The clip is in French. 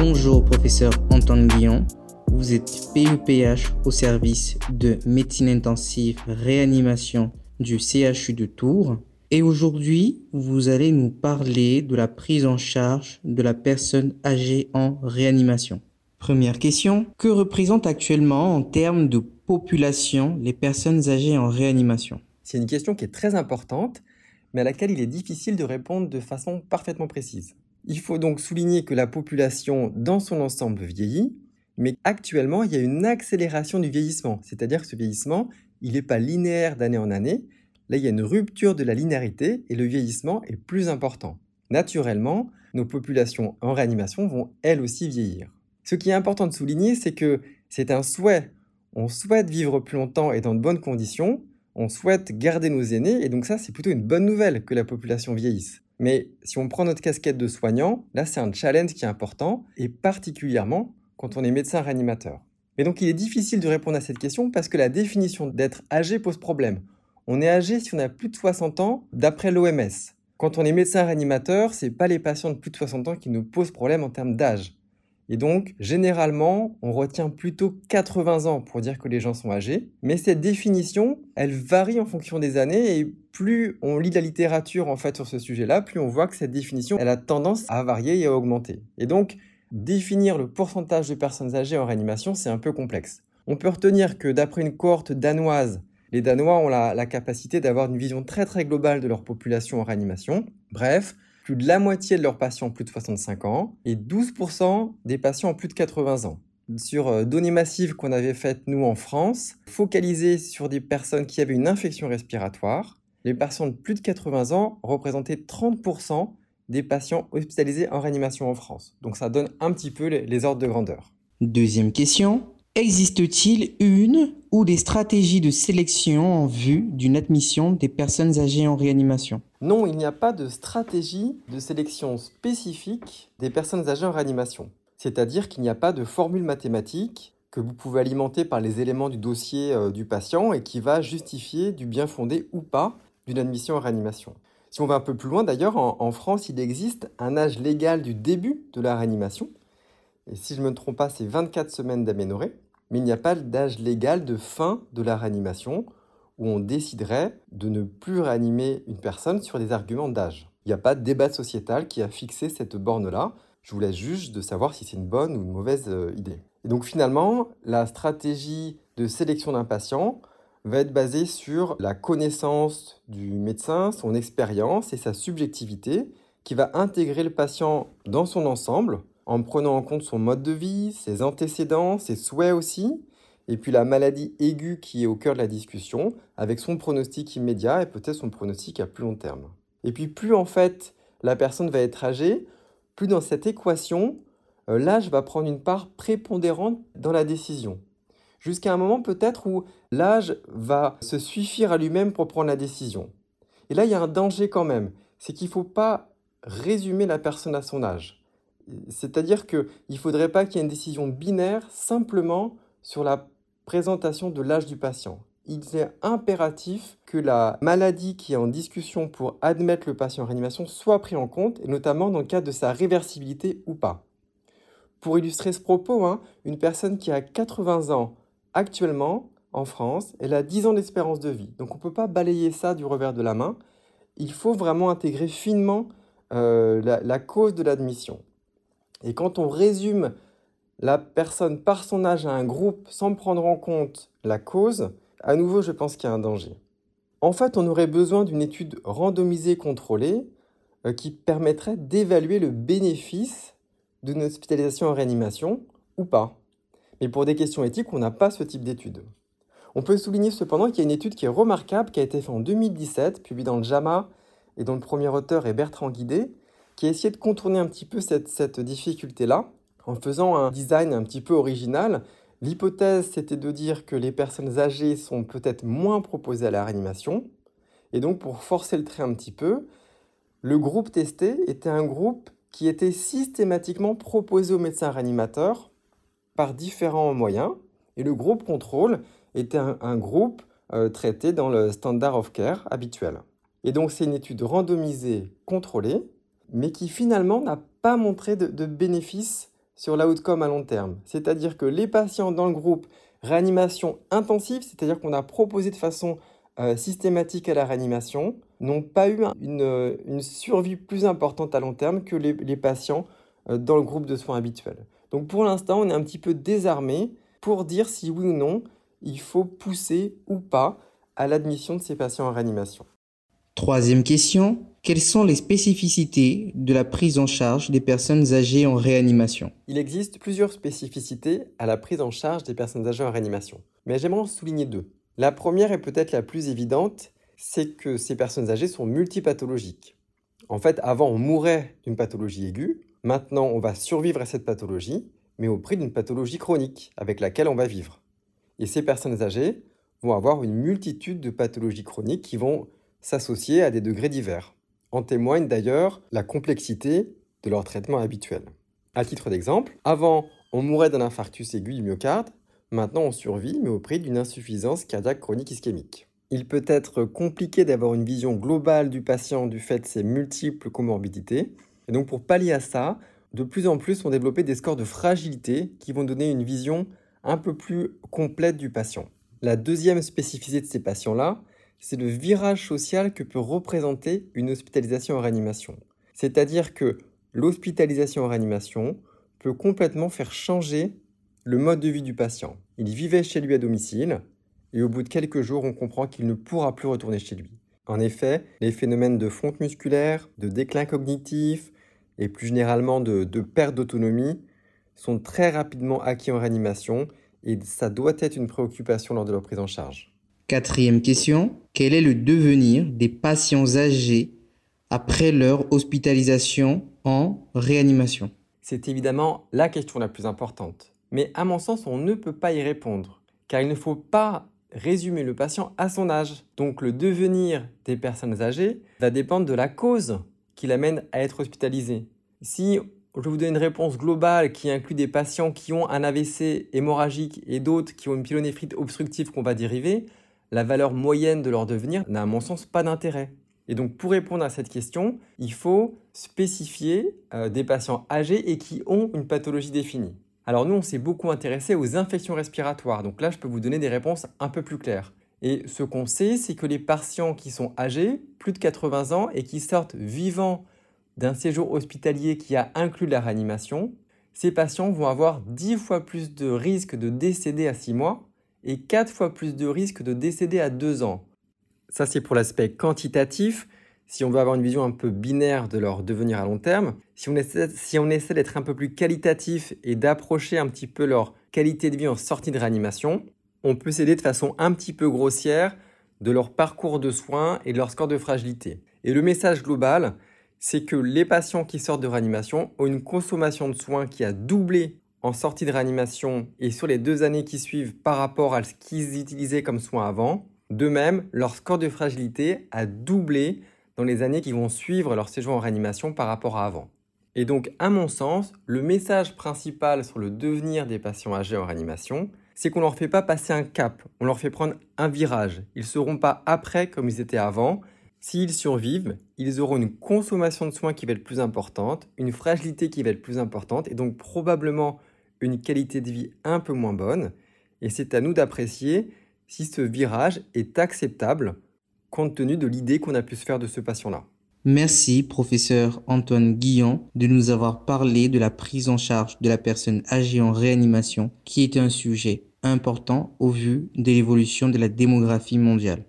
Bonjour professeur Antoine Guillon, vous êtes PUPH au service de médecine intensive réanimation du CHU de Tours et aujourd'hui vous allez nous parler de la prise en charge de la personne âgée en réanimation. Première question, que représentent actuellement en termes de population les personnes âgées en réanimation? C'est une question qui est très importante mais à laquelle il est difficile de répondre de façon parfaitement précise. Il faut donc souligner que la population dans son ensemble vieillit, mais actuellement il y a une accélération du vieillissement, c'est-à-dire que ce vieillissement, il n'est pas linéaire d'année en année, là il y a une rupture de la linéarité et le vieillissement est plus important. Naturellement, nos populations en réanimation vont elles aussi vieillir. Ce qui est important de souligner, c'est que c'est un souhait. On souhaite vivre plus longtemps et dans de bonnes conditions, on souhaite garder nos aînés, et donc ça, c'est plutôt une bonne nouvelle que la population vieillisse. Mais si on prend notre casquette de soignant, là, c'est un challenge qui est important, et particulièrement quand on est médecin réanimateur. Mais donc, il est difficile de répondre à cette question parce que la définition d'être âgé pose problème. On est âgé si on a plus de 60 ans, d'après l'OMS. Quand on est médecin réanimateur, c'est pas les patients de plus de 60 ans qui nous posent problème en termes d'âge. Et donc, généralement, on retient plutôt 80 ans pour dire que les gens sont âgés. Mais cette définition, elle varie en fonction des années et plus on lit la littérature en fait sur ce sujet-là, plus on voit que cette définition, elle a tendance à varier et à augmenter. Et donc, définir le pourcentage de personnes âgées en réanimation, c'est un peu complexe. On peut retenir que d'après une cohorte danoise, les Danois ont la, la capacité d'avoir une vision très très globale de leur population en réanimation. Bref, plus de la moitié de leurs patients plus de 65 ans et 12% des patients plus de 80 ans. Sur euh, données massives qu'on avait faites nous en France, focalisées sur des personnes qui avaient une infection respiratoire, les patients de plus de 80 ans représentaient 30% des patients hospitalisés en réanimation en France. Donc ça donne un petit peu les ordres de grandeur. Deuxième question, Existe-t-il une ou des stratégies de sélection en vue d'une admission des personnes âgées en réanimation? Non, il n'y a pas de stratégie de sélection spécifique des personnes âgées en réanimation. C'est-à-dire qu'il n'y a pas de formule mathématique que vous pouvez alimenter par les éléments du dossier euh, du patient et qui va justifier du bien fondé ou pas d'une admission en réanimation. Si on va un peu plus loin d'ailleurs, en France, il existe un âge légal du début de la réanimation. Et si je ne me trompe pas, c'est 24 semaines d'aménorrhée mais il n'y a pas d'âge légal de fin de la réanimation où on déciderait de ne plus réanimer une personne sur des arguments d'âge. Il n'y a pas de débat sociétal qui a fixé cette borne-là. Je vous laisse juge de savoir si c'est une bonne ou une mauvaise euh, idée. Et donc finalement, la stratégie de sélection d'un patient va être basée sur la connaissance du médecin, son expérience et sa subjectivité qui va intégrer le patient dans son ensemble en prenant en compte son mode de vie, ses antécédents, ses souhaits aussi, et puis la maladie aiguë qui est au cœur de la discussion, avec son pronostic immédiat et peut-être son pronostic à plus long terme. Et puis plus en fait la personne va être âgée, plus dans cette équation, euh, l'âge va prendre une part prépondérante dans la décision. Jusqu'à un moment peut-être où l'âge va se suffire à lui-même pour prendre la décision. Et là, il y a un danger quand même, c'est qu'il ne faut pas résumer la personne à son âge. C'est-à-dire qu'il ne faudrait pas qu'il y ait une décision binaire simplement sur la présentation de l'âge du patient. Il est impératif que la maladie qui est en discussion pour admettre le patient en réanimation soit prise en compte, et notamment dans le cadre de sa réversibilité ou pas. Pour illustrer ce propos, hein, une personne qui a 80 ans actuellement en France, elle a 10 ans d'espérance de vie. Donc on ne peut pas balayer ça du revers de la main. Il faut vraiment intégrer finement euh, la cause de l'admission. Et quand on résume la personne par son âge à un groupe sans prendre en compte la cause, à nouveau, je pense qu'il y a un danger. En fait, on aurait besoin d'une étude randomisée contrôlée euh, qui permettrait d'évaluer le bénéfice d'une hospitalisation en réanimation ou pas. Mais pour des questions éthiques, on n'a pas ce type d'étude. On peut souligner cependant qu'il y a une étude qui est remarquable, qui a été faite en 2017, publiée dans le JAMA et dont le premier auteur est Bertrand Guidé, qui a essayé de contourner un petit peu cette, difficulté-là en faisant un design un petit peu original. L'hypothèse, c'était de dire que les personnes âgées sont peut-être moins proposées à la réanimation. Et donc, pour forcer le trait un petit peu, le groupe testé était un groupe qui était systématiquement proposé aux médecins réanimateurs par différents moyens. Et le groupe contrôle était un, groupe euh, traité dans le standard of care habituel. Et donc, c'est une étude randomisée contrôlée mais qui finalement n'a pas montré de, bénéfice sur l'outcome à long terme. C'est-à-dire que les patients dans le groupe réanimation intensive, c'est-à-dire qu'on a proposé de façon euh, systématique à la réanimation, n'ont pas eu une, survie plus importante à long terme que les, patients euh, dans le groupe de soins habituel. Donc pour l'instant, on est un petit peu désarmé pour dire si oui ou non il faut pousser ou pas à l'admission de ces patients en réanimation. Troisième question, quelles sont les spécificités de la prise en charge des personnes âgées en réanimation? Il existe plusieurs spécificités à la prise en charge des personnes âgées en réanimation, mais j'aimerais en souligner deux. La première est peut-être la plus évidente, c'est que ces personnes âgées sont multipathologiques. En fait, avant, on mourait d'une pathologie aiguë, maintenant, on va survivre à cette pathologie, mais au prix d'une pathologie chronique avec laquelle on va vivre. Et ces personnes âgées vont avoir une multitude de pathologies chroniques qui vont s'associer à des degrés divers. En témoigne d'ailleurs la complexité de leur traitement habituel. À titre d'exemple, avant, on mourait d'un infarctus aigu du myocarde, maintenant on survit mais au prix d'une insuffisance cardiaque chronique ischémique. Il peut être compliqué d'avoir une vision globale du patient du fait de ses multiples comorbidités, et donc pour pallier à ça, de plus en plus sont développés des scores de fragilité qui vont donner une vision un peu plus complète du patient. La deuxième spécificité de ces patients-là, c'est le virage social que peut représenter une hospitalisation en réanimation. C'est-à-dire que l'hospitalisation en réanimation peut complètement faire changer le mode de vie du patient. Il vivait chez lui à domicile et au bout de quelques jours, on comprend qu'il ne pourra plus retourner chez lui. En effet, les phénomènes de fonte musculaire, de déclin cognitif et plus généralement de, de perte d'autonomie sont très rapidement acquis en réanimation et ça doit être une préoccupation lors de leur prise en charge. Quatrième question, quel est le devenir des patients âgés après leur hospitalisation en réanimation? C'est évidemment la question la plus importante. Mais à mon sens, on ne peut pas y répondre, car il ne faut pas résumer le patient à son âge. Donc le devenir des personnes âgées va dépendre de la cause qui l'amène à être hospitalisé. Si je vous donne une réponse globale qui inclut des patients qui ont un AVC hémorragique et d'autres qui ont une pyélonéphrite obstructive qu'on va dériver, la valeur moyenne de leur devenir n'a à mon sens pas d'intérêt. Et donc pour répondre à cette question, il faut spécifier euh, des patients âgés et qui ont une pathologie définie. Alors nous, on s'est beaucoup intéressé aux infections respiratoires, donc là, je peux vous donner des réponses un peu plus claires. Et ce qu'on sait, c'est que les patients qui sont âgés, plus de 80 ans, et qui sortent vivants d'un séjour hospitalier qui a inclus la réanimation, ces patients vont avoir 10 fois plus de risques de décéder à 6 mois et 4 fois plus de risques de décéder à 2 ans. Ça, c'est pour l'aspect quantitatif. Si on veut avoir une vision un peu binaire de leur devenir à long terme, si on essaie, si on essaie d'être un peu plus qualitatif et d'approcher un petit peu leur qualité de vie en sortie de réanimation, on peut s'aider de façon un petit peu grossière de leur parcours de soins et de leur score de fragilité. Et le message global, c'est que les patients qui sortent de réanimation ont une consommation de soins qui a doublé en sortie de réanimation et sur les deux années qui suivent par rapport à ce qu'ils utilisaient comme soins avant. De même, leur score de fragilité a doublé dans les années qui vont suivre leur séjour en réanimation par rapport à avant. Et donc, à mon sens, le message principal sur le devenir des patients âgés en réanimation, c'est qu'on ne leur fait pas passer un cap, on leur fait prendre un virage. Ils ne seront pas après comme ils étaient avant. S'ils survivent, ils auront une consommation de soins qui va être plus importante, une fragilité qui va être plus importante, et donc probablement une qualité de vie un peu moins bonne, et c'est à nous d'apprécier si ce virage est acceptable compte tenu de l'idée qu'on a pu se faire de ce patient-là. Merci, professeur Antoine Guillon, de nous avoir parlé de la prise en charge de la personne âgée en réanimation, qui est un sujet important au vu de l'évolution de la démographie mondiale.